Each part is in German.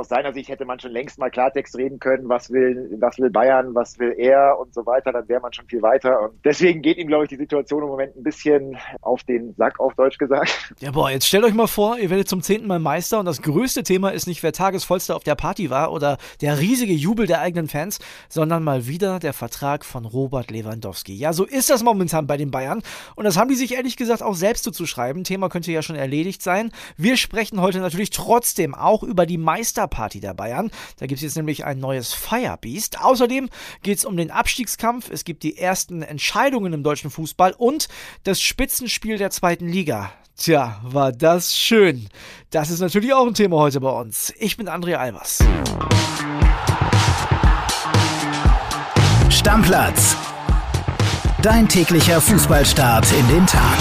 aus seiner Sicht hätte man schon längst mal Klartext reden können, was will, was will Bayern, was will er und so weiter, dann wäre man schon viel weiter. Und deswegen geht ihm, glaube ich, die Situation im Moment ein bisschen auf den Sack, auf Deutsch gesagt. Ja, boah, jetzt stellt euch mal vor, ihr werdet zum zehnten Mal Meister und das größte Thema ist nicht, wer Tagesvollster auf der Party war oder der riesige Jubel der eigenen Fans, sondern mal wieder der Vertrag von Robert Lewandowski. Ja, so ist das momentan bei den Bayern und das haben die sich ehrlich gesagt auch selbst zuzuschreiben. Thema könnte ja schon erledigt sein. Wir sprechen heute natürlich trotzdem auch über die Meisterparty der Bayern. Da gibt es jetzt nämlich ein neues Firebeast. Außerdem geht es um den Abstiegskampf. Es gibt die ersten Entscheidungen im deutschen Fußball und das Spitzenspiel der zweiten Liga. Tja, war das schön. Das ist natürlich auch ein Thema heute bei uns. Ich bin André Albers. Stammplatz. Dein täglicher Fußballstart in den Tag.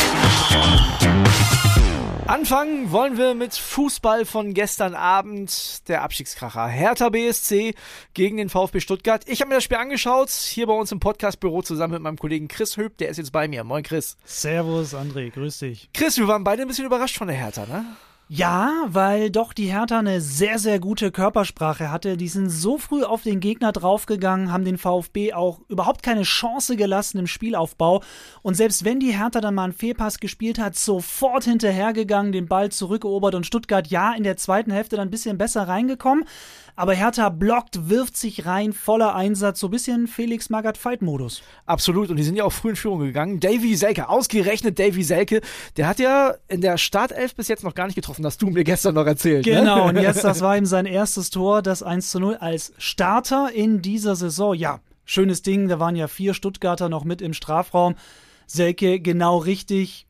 Anfangen wollen wir mit Fußball von gestern Abend, der Abstiegskracher. Hertha BSC gegen den VfB Stuttgart. Ich habe mir das Spiel angeschaut, hier bei uns im Podcastbüro zusammen mit meinem Kollegen Chris Höp, der ist jetzt bei mir. Moin Chris. Servus André, grüß dich. Chris, wir waren beide ein bisschen überrascht von der Hertha, ne? Ja, weil doch die Hertha eine sehr, sehr gute Körpersprache hatte. Die sind so früh auf den Gegner draufgegangen, haben den VfB auch überhaupt keine Chance gelassen im Spielaufbau. Und selbst wenn die Hertha dann mal einen Fehlpass gespielt hat, sofort hinterhergegangen, den Ball zurückerobert und Stuttgart ja in der zweiten Hälfte dann ein bisschen besser reingekommen. Aber Hertha blockt, wirft sich rein, voller Einsatz, so ein bisschen Felix Magath Fight Modus. Absolut und die sind ja auch früh in Führung gegangen. Davy Selke, ausgerechnet Davy Selke, der hat ja in der Startelf bis jetzt noch gar nicht getroffen, das du mir gestern noch erzählt. Ne? Genau, ne? und jetzt, das war ihm sein erstes Tor, das 1 zu 0 als Starter in dieser Saison. Ja, schönes Ding, da waren ja vier Stuttgarter noch mit im Strafraum. Selke genau richtig,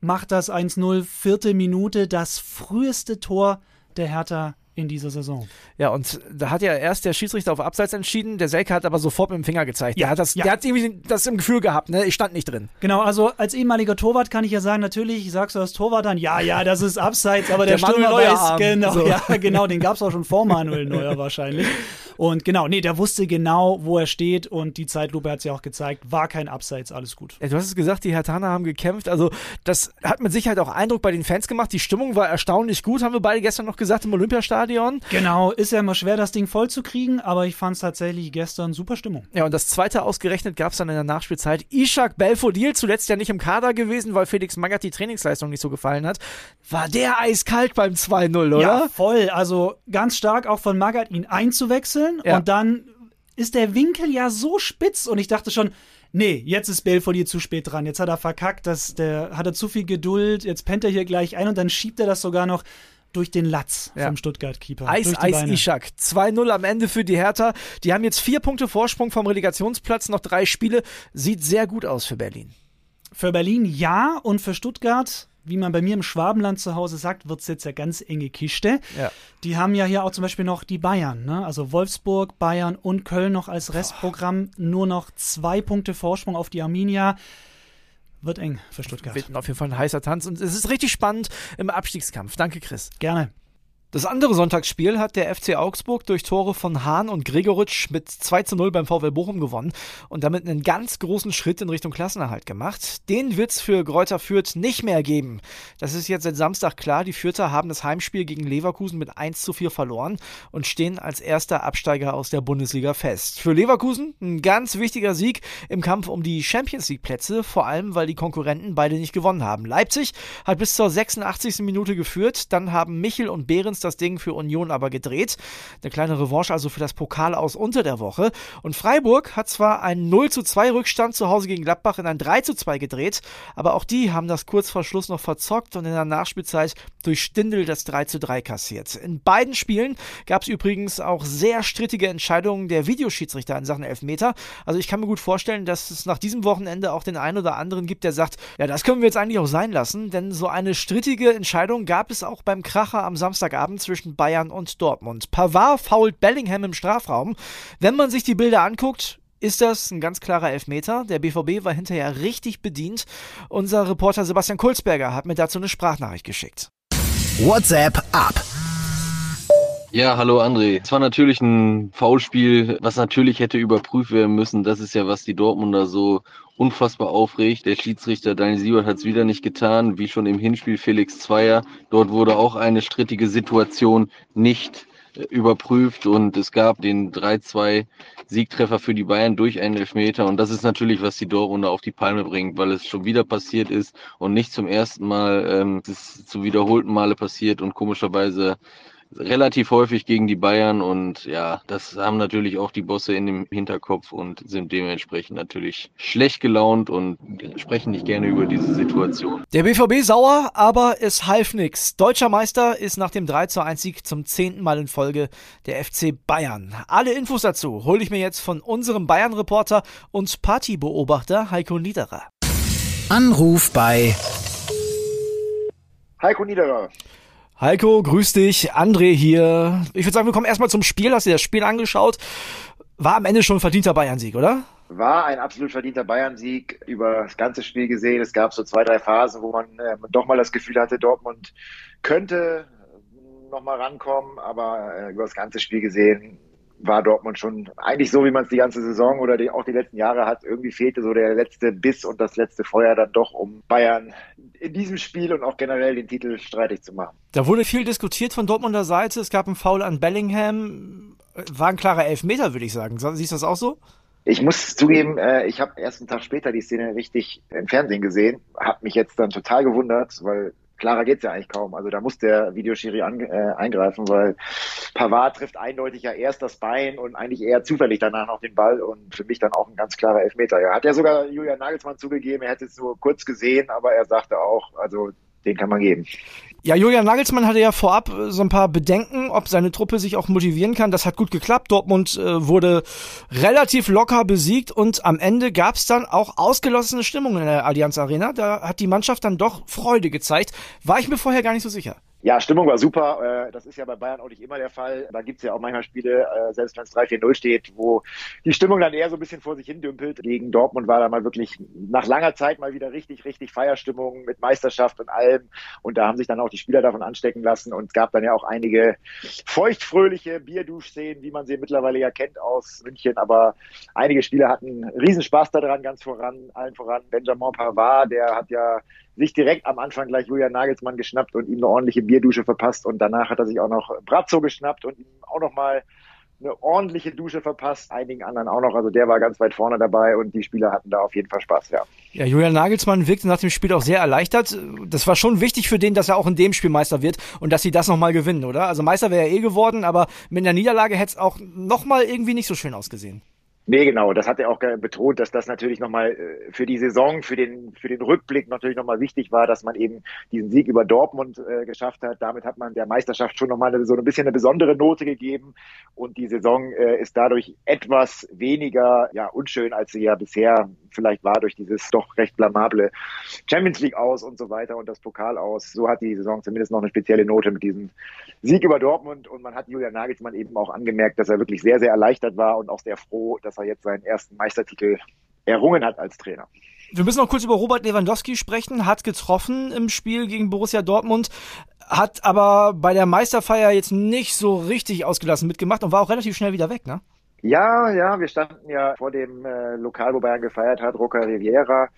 macht das 1-0, vierte Minute, das früheste Tor der Hertha in dieser Saison. Ja, und da hat ja erst der Schiedsrichter auf Abseits entschieden, der Selke hat aber sofort mit dem Finger gezeigt. Ja, der hat das, ja. der hat irgendwie das im Gefühl gehabt, ne? Ich stand nicht drin. Genau, also als ehemaliger Torwart kann ich ja sagen, natürlich sagst du als Torwart dann, ja, ja, das ist Abseits, aber der, der Stürmer weiß, genau, so. ja, genau, den gab es auch schon vor Manuel Neuer wahrscheinlich. Und genau, nee, der wusste genau, wo er steht und die Zeitlupe hat es ja auch gezeigt, war kein Abseits, alles gut. Ja, du hast es gesagt, die Hertaner haben gekämpft, also das hat mit Sicherheit auch Eindruck bei den Fans gemacht. Die Stimmung war erstaunlich gut, haben wir beide gestern noch gesagt im Olympiastadion. Genau, ist ja immer schwer, das Ding voll zu kriegen, aber ich fand es tatsächlich gestern super Stimmung. Ja, und das zweite ausgerechnet gab es dann in der Nachspielzeit. Ishak Belfodil, zuletzt ja nicht im Kader gewesen, weil Felix Magath die Trainingsleistung nicht so gefallen hat. War der eiskalt beim 2-0, oder? Ja, voll. Also ganz stark auch von Magath, ihn einzuwechseln ja. und dann ist der Winkel ja so spitz und ich dachte schon, nee, jetzt ist Belfodil zu spät dran. Jetzt hat er verkackt, dass der hat er zu viel Geduld, jetzt pennt er hier gleich ein und dann schiebt er das sogar noch durch den Latz ja. vom Stuttgart-Keeper. Eis, Eis, Ishak. 2-0 am Ende für die Hertha. Die haben jetzt vier Punkte Vorsprung vom Relegationsplatz, noch drei Spiele. Sieht sehr gut aus für Berlin. Für Berlin ja und für Stuttgart wie man bei mir im Schwabenland zu Hause sagt, wird es jetzt ja ganz enge Kiste. Ja. Die haben ja hier auch zum Beispiel noch die Bayern, ne? also Wolfsburg, Bayern und Köln noch als Restprogramm. Nur noch zwei Punkte Vorsprung auf die Arminia. Wird eng für Stuttgart. Wird auf jeden Fall ein heißer Tanz und es ist richtig spannend im Abstiegskampf. Danke, Chris. Gerne. Das andere Sonntagsspiel hat der FC Augsburg durch Tore von Hahn und Gregoritsch mit 2 zu 0 beim VfL Bochum gewonnen und damit einen ganz großen Schritt in Richtung Klassenerhalt gemacht. Den wird's für Gräuter Fürth nicht mehr geben. Das ist jetzt seit Samstag klar. Die Fürther haben das Heimspiel gegen Leverkusen mit 1 zu 4 verloren und stehen als erster Absteiger aus der Bundesliga fest. Für Leverkusen ein ganz wichtiger Sieg im Kampf um die Champions League Plätze, vor allem weil die Konkurrenten beide nicht gewonnen haben. Leipzig hat bis zur 86. Minute geführt, dann haben Michel und Behrens uns das Ding für Union aber gedreht. Eine kleine Revanche also für das Pokal aus unter der Woche. Und Freiburg hat zwar einen 0 zu 2 Rückstand zu Hause gegen Gladbach in ein 3 zu 2 gedreht, aber auch die haben das kurz vor Schluss noch verzockt und in der Nachspielzeit durch Stindel das 3 zu 3 kassiert. In beiden Spielen gab es übrigens auch sehr strittige Entscheidungen der Videoschiedsrichter in Sachen Elfmeter. Also ich kann mir gut vorstellen, dass es nach diesem Wochenende auch den einen oder anderen gibt, der sagt, ja, das können wir jetzt eigentlich auch sein lassen, denn so eine strittige Entscheidung gab es auch beim Kracher am Samstagabend Abend zwischen Bayern und Dortmund. Pavard fault Bellingham im Strafraum. Wenn man sich die Bilder anguckt, ist das ein ganz klarer Elfmeter. Der BVB war hinterher richtig bedient. Unser Reporter Sebastian Kulzberger hat mir dazu eine Sprachnachricht geschickt. WhatsApp ab. Ja, hallo André. Es war natürlich ein Foulspiel, was natürlich hätte überprüft werden müssen. Das ist ja, was die Dortmunder so unfassbar aufregt. Der Schiedsrichter Daniel Siebert hat es wieder nicht getan, wie schon im Hinspiel Felix Zweier. Dort wurde auch eine strittige Situation nicht überprüft und es gab den 3-2 Siegtreffer für die Bayern durch einen Elfmeter und das ist natürlich, was die Dortmunder auf die Palme bringt, weil es schon wieder passiert ist und nicht zum ersten Mal, ähm, es ist zu wiederholten Male passiert und komischerweise relativ häufig gegen die Bayern und ja, das haben natürlich auch die Bosse in dem Hinterkopf und sind dementsprechend natürlich schlecht gelaunt und sprechen nicht gerne über diese Situation. Der BVB sauer, aber es half nix. Deutscher Meister ist nach dem 3 zu 1 Sieg zum zehnten Mal in Folge der FC Bayern. Alle Infos dazu hole ich mir jetzt von unserem Bayern-Reporter und Partybeobachter Heiko Niederer. Anruf bei Heiko Niederer. Heiko, grüß dich. André hier. Ich würde sagen, wir kommen erstmal zum Spiel. Hast du dir das Spiel angeschaut? War am Ende schon ein verdienter Bayern-Sieg, oder? War ein absolut verdienter Bayern-Sieg über das ganze Spiel gesehen. Es gab so zwei, drei Phasen, wo man äh, doch mal das Gefühl hatte, Dortmund könnte noch mal rankommen, aber äh, über das ganze Spiel gesehen war Dortmund schon eigentlich so, wie man es die ganze Saison oder die, auch die letzten Jahre hat. Irgendwie fehlte so der letzte Biss und das letzte Feuer dann doch, um Bayern in diesem Spiel und auch generell den Titel streitig zu machen. Da wurde viel diskutiert von Dortmunder Seite. Es gab einen Foul an Bellingham. War ein klarer Elfmeter, würde ich sagen. Siehst du das auch so? Ich muss zugeben, äh, ich habe erst einen Tag später die Szene richtig im Fernsehen gesehen, habe mich jetzt dann total gewundert, weil klarer geht's ja eigentlich kaum. Also da muss der Videoschiri an, äh, eingreifen, weil Pavard trifft eindeutig ja erst das Bein und eigentlich eher zufällig danach noch den Ball und für mich dann auch ein ganz klarer Elfmeter. Ja, hat ja sogar Julian Nagelsmann zugegeben, er hätte es nur kurz gesehen, aber er sagte auch, also den kann man geben. Ja, Julian Nagelsmann hatte ja vorab äh, so ein paar Bedenken, ob seine Truppe sich auch motivieren kann. Das hat gut geklappt. Dortmund äh, wurde relativ locker besiegt und am Ende gab es dann auch ausgelassene Stimmung in der Allianz Arena. Da hat die Mannschaft dann doch Freude gezeigt. War ich mir vorher gar nicht so sicher. Ja, Stimmung war super. Äh, das ist ja bei Bayern auch nicht immer der Fall. Da gibt's ja auch manchmal Spiele, äh, selbst wenn es 3-4-0 steht, wo die Stimmung dann eher so ein bisschen vor sich hin dümpelt. Gegen Dortmund war da mal wirklich nach langer Zeit mal wieder richtig, richtig Feierstimmung mit Meisterschaft und allem. Und da haben sich dann auch die Spieler davon anstecken lassen. Und es gab dann ja auch einige feuchtfröhliche Bierduschszenen, wie man sie mittlerweile ja kennt aus München. Aber einige Spieler hatten Riesenspaß daran, ganz voran, allen voran. Benjamin Pavard, der hat ja sich direkt am Anfang gleich Julian Nagelsmann geschnappt und ihm eine ordentliche Bierdusche verpasst. Und danach hat er sich auch noch Brazzo geschnappt und ihm auch noch mal eine ordentliche Dusche verpasst, einigen anderen auch noch. Also der war ganz weit vorne dabei und die Spieler hatten da auf jeden Fall Spaß, ja. Ja, Julian Nagelsmann wirkte nach dem Spiel auch sehr erleichtert. Das war schon wichtig für den, dass er auch in dem Spiel Meister wird und dass sie das nochmal gewinnen, oder? Also Meister wäre er eh geworden, aber mit der Niederlage hätte es auch nochmal irgendwie nicht so schön ausgesehen. Nee, genau. Das hat er auch betont, dass das natürlich nochmal äh, für die Saison, für den, für den Rückblick natürlich nochmal wichtig war, dass man eben diesen Sieg über Dortmund äh, geschafft hat. Damit hat man der Meisterschaft schon nochmal so ein bisschen eine besondere Note gegeben. Und die Saison äh, ist dadurch etwas weniger, ja, unschön, als sie ja bisher vielleicht war durch dieses doch recht blamable Champions League aus und so weiter und das Pokal aus. So hat die Saison zumindest noch eine spezielle Note mit diesem Sieg über Dortmund. Und man hat Julian Nagelsmann eben auch angemerkt, dass er wirklich sehr, sehr erleichtert war und auch sehr froh, dass er jetzt seinen ersten Meistertitel errungen hat als Trainer. Wir müssen noch kurz über Robert Lewandowski sprechen. Hat getroffen im Spiel gegen Borussia Dortmund, hat aber bei der Meisterfeier jetzt nicht so richtig ausgelassen mitgemacht und war auch relativ schnell wieder weg, ne? Ja, ja, wir standen ja vor dem äh, Lokal, wo Bayern gefeiert hat, Roca Riviera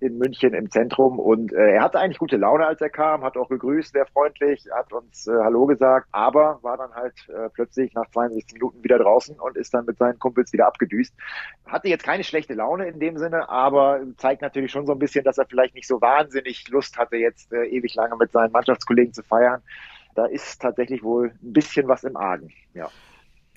in München im Zentrum und äh, er hatte eigentlich gute Laune, als er kam, hat auch gegrüßt, sehr freundlich, hat uns äh, Hallo gesagt, aber war dann halt äh, plötzlich nach 62 Minuten wieder draußen und ist dann mit seinen Kumpels wieder abgedüst. Hatte jetzt keine schlechte Laune in dem Sinne, aber zeigt natürlich schon so ein bisschen, dass er vielleicht nicht so wahnsinnig Lust hatte, jetzt äh, ewig lange mit seinen Mannschaftskollegen zu feiern. Da ist tatsächlich wohl ein bisschen was im Argen, ja.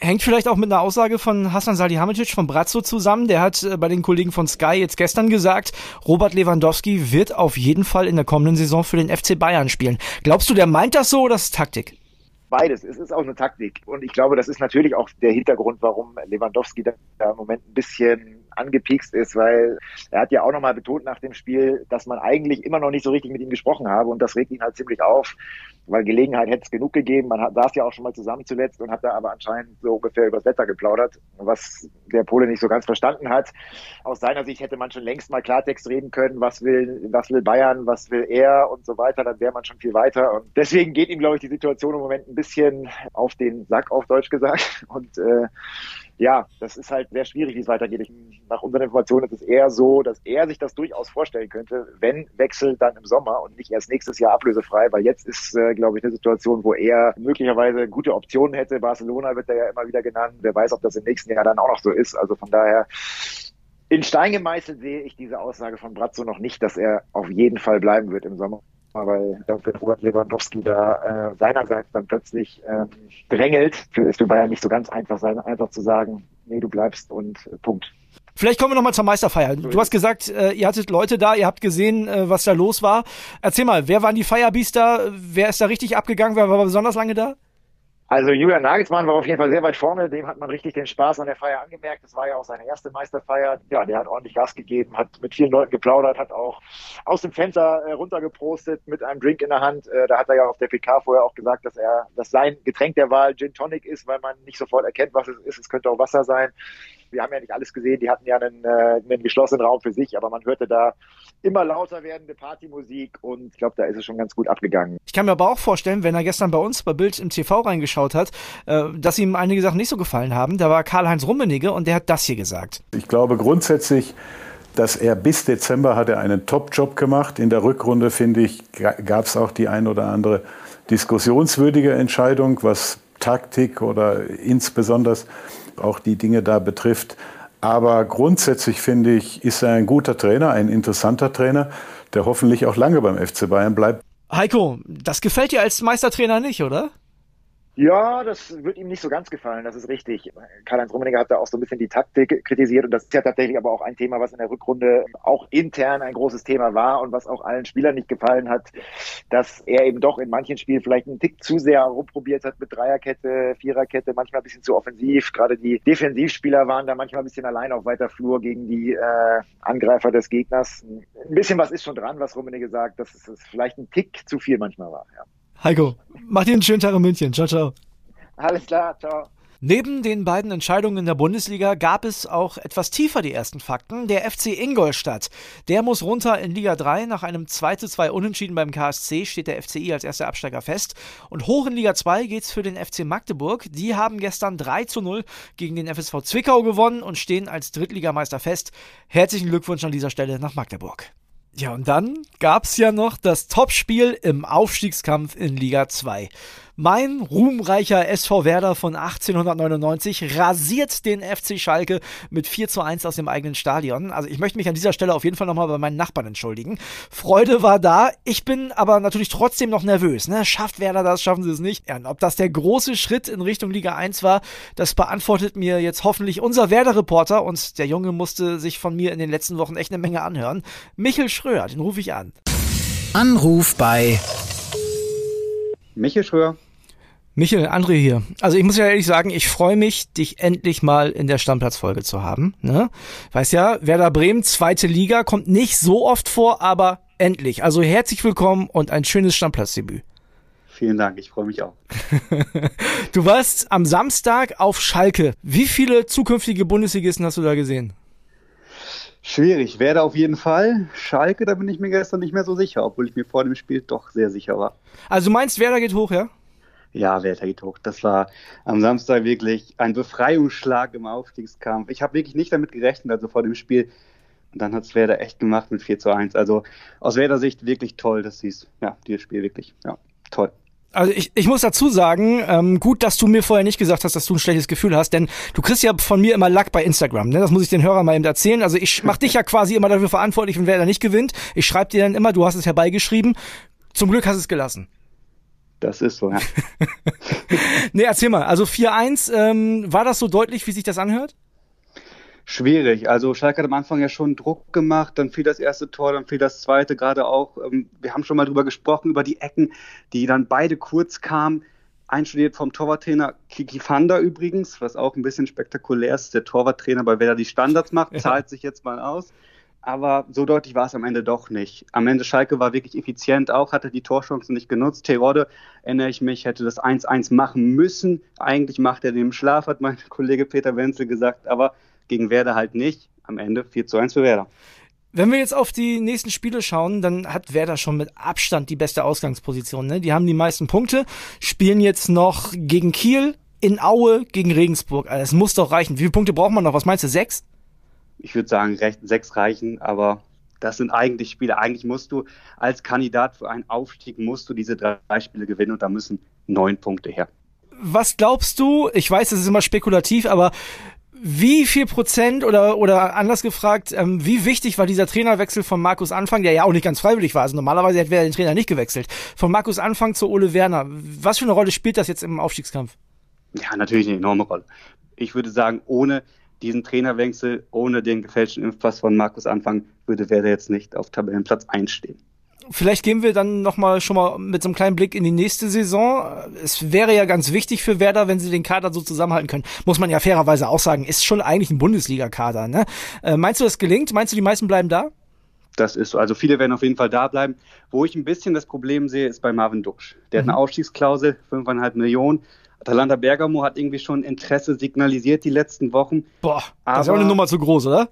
Hängt vielleicht auch mit einer Aussage von Hassan Salihamidzic von Brazzo zusammen. Der hat äh, bei den Kollegen von Sky jetzt gestern gesagt, Robert Lewandowski wird auf jeden Fall in der kommenden Saison für den FC Bayern spielen. Glaubst du, der meint das so oder ist Taktik? Beides. Es ist auch eine Taktik. Und ich glaube, das ist natürlich auch der Hintergrund, warum Lewandowski da im Moment ein bisschen angepikst ist, weil er hat ja auch nochmal betont nach dem Spiel, dass man eigentlich immer noch nicht so richtig mit ihm gesprochen habe und das regt ihn halt ziemlich auf, weil Gelegenheit hätte es genug gegeben. Man hat, saß ja auch schon mal zusammen zuletzt und hat da aber anscheinend so ungefähr übers Wetter geplaudert, was der Pole nicht so ganz verstanden hat. Aus seiner Sicht hätte man schon längst mal Klartext reden können, was will, was will Bayern, was will er und so weiter, dann wäre man schon viel weiter. Und deswegen geht ihm, glaube ich, die Situation im Moment ein bisschen auf den Sack, auf Deutsch gesagt. Und äh, ja, das ist halt sehr schwierig, wie es weitergeht. Ich nach unseren Informationen ist es eher so, dass er sich das durchaus vorstellen könnte, wenn Wechsel dann im Sommer und nicht erst nächstes Jahr ablösefrei, weil jetzt ist, äh, glaube ich, eine Situation, wo er möglicherweise gute Optionen hätte. Barcelona wird er ja immer wieder genannt. Wer weiß, ob das im nächsten Jahr dann auch noch so ist. Also von daher in Stein gemeißelt sehe ich diese Aussage von Brazzo noch nicht, dass er auf jeden Fall bleiben wird im Sommer weil wenn Robert Lewandowski da äh, seinerseits dann plötzlich ähm, drängelt, ist für Bayern nicht so ganz einfach sein, einfach zu sagen, nee, du bleibst und äh, Punkt. Vielleicht kommen wir nochmal zur Meisterfeier. Du hast gesagt, äh, ihr hattet Leute da, ihr habt gesehen, äh, was da los war. Erzähl mal, wer waren die Feierbiester? Wer ist da richtig abgegangen? Wer war besonders lange da? Also Julian Nagelsmann war auf jeden Fall sehr weit vorne, dem hat man richtig den Spaß an der Feier angemerkt. Das war ja auch seine erste Meisterfeier. Ja, der hat ordentlich Gas gegeben, hat mit vielen Leuten geplaudert, hat auch aus dem Fenster äh, runtergeprostet mit einem Drink in der Hand. Äh, da hat er ja auf der PK vorher auch gesagt, dass er, dass sein Getränk der Wahl Gin Tonic ist, weil man nicht sofort erkennt, was es ist. Es könnte auch Wasser sein. Wir haben ja nicht alles gesehen, die hatten ja einen, äh, einen geschlossenen Raum für sich, aber man hörte da immer lauter werdende Partymusik und ich glaube, da ist es schon ganz gut abgegangen. Ich kann mir aber auch vorstellen, wenn er gestern bei uns bei Bild im TV reingeschaut hat, äh, dass ihm einige Sachen nicht so gefallen haben. Da war Karl-Heinz Rummenigge und der hat das hier gesagt. Ich glaube grundsätzlich, dass er bis Dezember hat er einen Top-Job gemacht. In der Rückrunde, finde ich, gab es auch die ein oder andere diskussionswürdige Entscheidung, was Taktik oder insbesondere auch die Dinge da betrifft. Aber grundsätzlich finde ich, ist er ein guter Trainer, ein interessanter Trainer, der hoffentlich auch lange beim FC Bayern bleibt. Heiko, das gefällt dir als Meistertrainer nicht, oder? Ja, das wird ihm nicht so ganz gefallen, das ist richtig. Karl-Heinz Rummenigge hat da auch so ein bisschen die Taktik kritisiert und das ist ja tatsächlich aber auch ein Thema, was in der Rückrunde auch intern ein großes Thema war und was auch allen Spielern nicht gefallen hat, dass er eben doch in manchen Spielen vielleicht einen Tick zu sehr rumprobiert hat mit Dreierkette, Viererkette, manchmal ein bisschen zu offensiv. Gerade die Defensivspieler waren da manchmal ein bisschen allein auf weiter Flur gegen die äh, Angreifer des Gegners. Ein bisschen was ist schon dran, was Rummenigge sagt, dass es vielleicht ein Tick zu viel manchmal war. Ja. Heiko, mach dir einen schönen Tag in München. Ciao, ciao. Alles klar, ciao. Neben den beiden Entscheidungen in der Bundesliga gab es auch etwas tiefer die ersten Fakten. Der FC Ingolstadt, der muss runter in Liga 3. Nach einem 2-2 Unentschieden beim KSC steht der FCI als erster Absteiger fest. Und hoch in Liga 2 geht's für den FC Magdeburg. Die haben gestern 3-0 gegen den FSV Zwickau gewonnen und stehen als Drittligameister fest. Herzlichen Glückwunsch an dieser Stelle nach Magdeburg. Ja, und dann gab's ja noch das Topspiel im Aufstiegskampf in Liga 2. Mein ruhmreicher SV Werder von 1899 rasiert den FC Schalke mit 4 zu 1 aus dem eigenen Stadion. Also ich möchte mich an dieser Stelle auf jeden Fall nochmal bei meinen Nachbarn entschuldigen. Freude war da. Ich bin aber natürlich trotzdem noch nervös. Ne? Schafft Werder das, schaffen sie es nicht. Ja, und ob das der große Schritt in Richtung Liga 1 war, das beantwortet mir jetzt hoffentlich unser Werder-Reporter. Und der Junge musste sich von mir in den letzten Wochen echt eine Menge anhören. Michel Schröer, den rufe ich an. Anruf bei Michel Schröer. Michael, André hier. Also ich muss ja ehrlich sagen, ich freue mich, dich endlich mal in der Stammplatzfolge zu haben. Ne? Weiß ja, Werder Bremen, zweite Liga, kommt nicht so oft vor, aber endlich. Also herzlich willkommen und ein schönes Stammplatzdebüt. Vielen Dank, ich freue mich auch. du warst am Samstag auf Schalke. Wie viele zukünftige Bundesligisten hast du da gesehen? Schwierig. Werder auf jeden Fall. Schalke, da bin ich mir gestern nicht mehr so sicher, obwohl ich mir vor dem Spiel doch sehr sicher war. Also du meinst, Werder geht hoch, ja? Ja, Werder geht hoch. Das war am Samstag wirklich ein Befreiungsschlag im Aufstiegskampf. Ich habe wirklich nicht damit gerechnet, also vor dem Spiel. Und dann hat es Werder echt gemacht mit 4 zu 1. Also aus Werder Sicht wirklich toll, dass sie es, ja, dieses Spiel wirklich, ja, toll. Also ich, ich muss dazu sagen, ähm, gut, dass du mir vorher nicht gesagt hast, dass du ein schlechtes Gefühl hast, denn du kriegst ja von mir immer Lack bei Instagram. Ne? Das muss ich den Hörern mal eben erzählen. Also ich mach dich ja quasi immer dafür verantwortlich, wenn wer da nicht gewinnt. Ich schreibe dir dann immer, du hast es herbeigeschrieben. Zum Glück hast du es gelassen. Das ist so, ja. nee, erzähl mal. Also 4-1, ähm, war das so deutlich, wie sich das anhört? Schwierig. Also Schalke hat am Anfang ja schon Druck gemacht, dann fiel das erste Tor, dann fiel das zweite, gerade auch, ähm, wir haben schon mal drüber gesprochen, über die Ecken, die dann beide kurz kamen. Einstudiert vom Torwarttrainer Kiki Fanda übrigens, was auch ein bisschen spektakulär ist. Der Torwarttrainer, bei wer die Standards macht, zahlt sich jetzt mal aus aber so deutlich war es am Ende doch nicht. Am Ende Schalke war wirklich effizient auch, hatte die Torchancen nicht genutzt. Terodde, erinnere ich mich, hätte das 1-1 machen müssen. Eigentlich macht er den im Schlaf, hat mein Kollege Peter Wenzel gesagt, aber gegen Werder halt nicht. Am Ende 4 zu 1 für Werder. Wenn wir jetzt auf die nächsten Spiele schauen, dann hat Werder schon mit Abstand die beste Ausgangsposition. Ne? Die haben die meisten Punkte, spielen jetzt noch gegen Kiel, in Aue, gegen Regensburg. Also muss doch reichen. Wie viele Punkte braucht man noch? Was meinst du? Sechs? Ich würde sagen, recht, sechs reichen, aber das sind eigentlich Spiele. Eigentlich musst du als Kandidat für einen Aufstieg musst du diese drei Spiele gewinnen und da müssen neun Punkte her. Was glaubst du? Ich weiß, es ist immer spekulativ, aber wie viel Prozent oder, oder anders gefragt, ähm, wie wichtig war dieser Trainerwechsel von Markus Anfang, der ja auch nicht ganz freiwillig war, also normalerweise hätte er den Trainer nicht gewechselt, von Markus Anfang zu Ole Werner. Was für eine Rolle spielt das jetzt im Aufstiegskampf? Ja, natürlich eine enorme Rolle. Ich würde sagen, ohne diesen Trainerwechsel, ohne den gefälschten Impfpass von Markus Anfang, würde Werder jetzt nicht auf Tabellenplatz 1 stehen. Vielleicht gehen wir dann noch mal schon mal mit so einem kleinen Blick in die nächste Saison. Es wäre ja ganz wichtig für Werder, wenn sie den Kader so zusammenhalten können. Muss man ja fairerweise auch sagen, ist schon eigentlich ein Bundesliga-Kader. Ne? Äh, meinst du, das gelingt? Meinst du, die meisten bleiben da? Das ist so. Also viele werden auf jeden Fall da bleiben. Wo ich ein bisschen das Problem sehe, ist bei Marvin Dusch. Der mhm. hat eine. Ausstiegsklausel, 5,5 Millionen. Atalanta Bergamo hat irgendwie schon Interesse signalisiert die letzten Wochen. Boah, das ist auch eine Nummer zu groß, oder?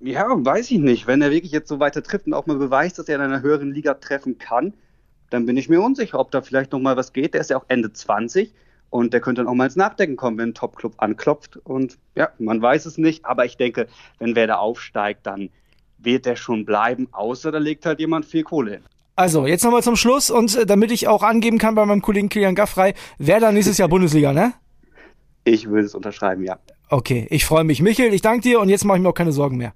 Ja, weiß ich nicht. Wenn er wirklich jetzt so weiter trifft und auch mal beweist, dass er in einer höheren Liga treffen kann, dann bin ich mir unsicher, ob da vielleicht noch mal was geht. Der ist ja auch Ende 20 und der könnte dann auch mal ins Nachdenken kommen, wenn ein Top-Club anklopft. Und ja, man weiß es nicht, aber ich denke, wenn wer da aufsteigt, dann wird der schon bleiben, außer da legt halt jemand viel Kohle hin. Also, jetzt nochmal zum Schluss und äh, damit ich auch angeben kann bei meinem Kollegen Kilian Gaffrey, wer dann nächstes Jahr Bundesliga, ne? Ich würde es unterschreiben, ja. Okay, ich freue mich. Michael, ich danke dir und jetzt mache ich mir auch keine Sorgen mehr.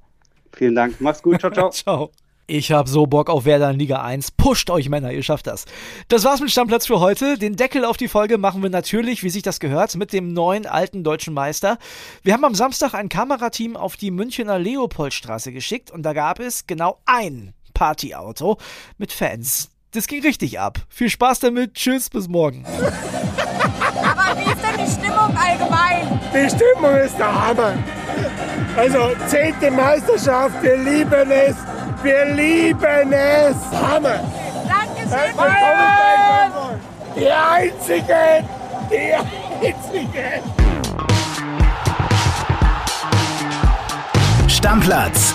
Vielen Dank. Mach's gut. Ciao, ciao. ciao. Ich hab so Bock auf Werder in Liga 1. Pusht euch Männer, ihr schafft das. Das war's mit Stammplatz für heute. Den Deckel auf die Folge machen wir natürlich, wie sich das gehört, mit dem neuen alten deutschen Meister. Wir haben am Samstag ein Kamerateam auf die Münchner Leopoldstraße geschickt und da gab es genau ein Partyauto mit Fans. Das ging richtig ab. Viel Spaß damit. Tschüss, bis morgen. Aber wie ist denn die Stimmung allgemein? Die Stimmung ist der Hammer. Also, zehnte Meisterschaft, wir lieben es. Wir lieben es. Hammer. Dankeschön. Bayern! Die Einzigen. Die Einzigen. Stammplatz.